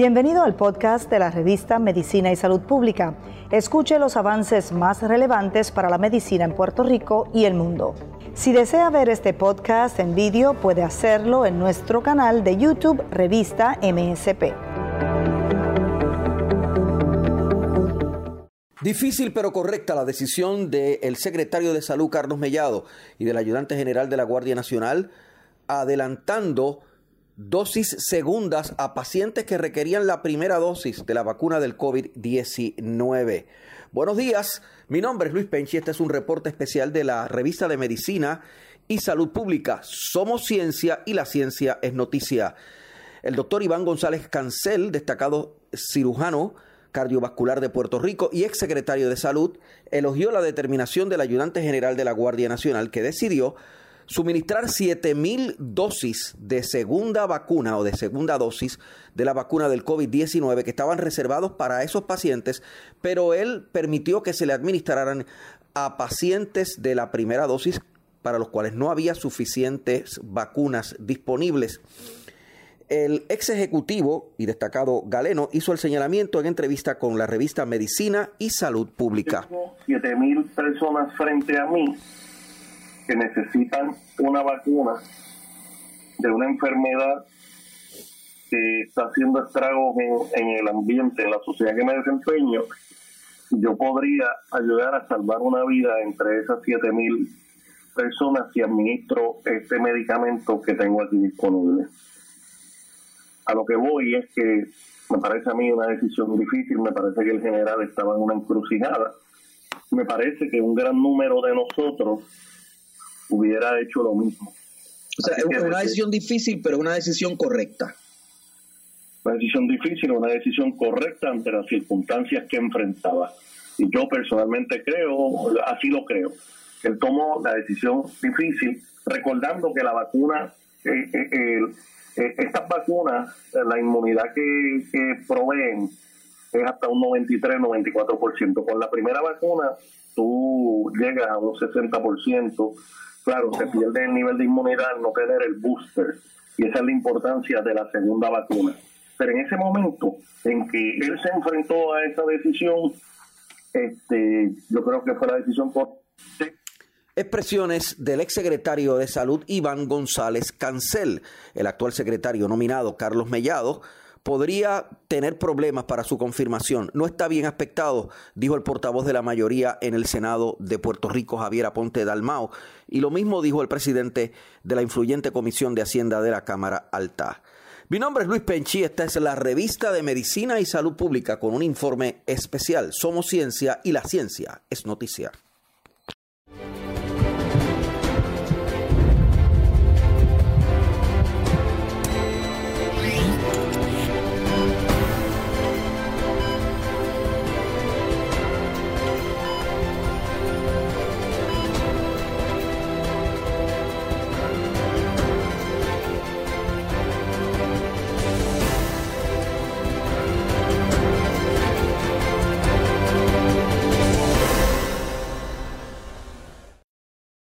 Bienvenido al podcast de la revista Medicina y Salud Pública. Escuche los avances más relevantes para la medicina en Puerto Rico y el mundo. Si desea ver este podcast en vídeo, puede hacerlo en nuestro canal de YouTube Revista MSP. Difícil pero correcta la decisión del secretario de Salud Carlos Mellado y del ayudante general de la Guardia Nacional adelantando dosis segundas a pacientes que requerían la primera dosis de la vacuna del COVID-19. Buenos días, mi nombre es Luis Penchi, este es un reporte especial de la revista de Medicina y Salud Pública. Somos ciencia y la ciencia es noticia. El doctor Iván González Cancel, destacado cirujano, cardiovascular de Puerto Rico y exsecretario de Salud, elogió la determinación del ayudante general de la Guardia Nacional que decidió suministrar 7.000 dosis de segunda vacuna o de segunda dosis de la vacuna del COVID-19 que estaban reservados para esos pacientes, pero él permitió que se le administraran a pacientes de la primera dosis para los cuales no había suficientes vacunas disponibles. El ex ejecutivo y destacado Galeno hizo el señalamiento en entrevista con la revista Medicina y Salud Pública. Tengo 7.000 personas frente a mí que necesitan una vacuna de una enfermedad que está haciendo estragos en, el ambiente, en la sociedad que me desempeño, yo podría ayudar a salvar una vida entre esas 7.000 personas si administro este medicamento que tengo aquí disponible. A lo que voy es que me parece a mí una decisión difícil, me parece que el general estaba en una encrucijada, me parece que un gran número de nosotros hubiera hecho lo mismo. O sea, es una decisión difícil, pero una decisión correcta. Una decisión difícil, una decisión correcta ante las circunstancias que enfrentaba. Y yo personalmente creo, así lo creo, que él tomó la decisión difícil, recordando que la vacuna, eh, eh, eh, estas vacunas, la inmunidad que, que proveen es hasta un 93-94%. Con la primera vacuna tú llegas a un 60%, claro, se pierde el nivel de inmunidad no tener el booster. Y esa es la importancia de la segunda vacuna. Pero en ese momento en que él se enfrentó a esa decisión, este, yo creo que fue la decisión correcta. Expresiones del exsecretario de Salud Iván González Cancel, el actual secretario nominado Carlos Mellado, podría tener problemas para su confirmación. No está bien aspectado, dijo el portavoz de la mayoría en el Senado de Puerto Rico, Javier Aponte Dalmao. Y lo mismo dijo el presidente de la influyente Comisión de Hacienda de la Cámara Alta. Mi nombre es Luis Penchi, esta es la revista de Medicina y Salud Pública con un informe especial. Somos ciencia y la ciencia es noticia.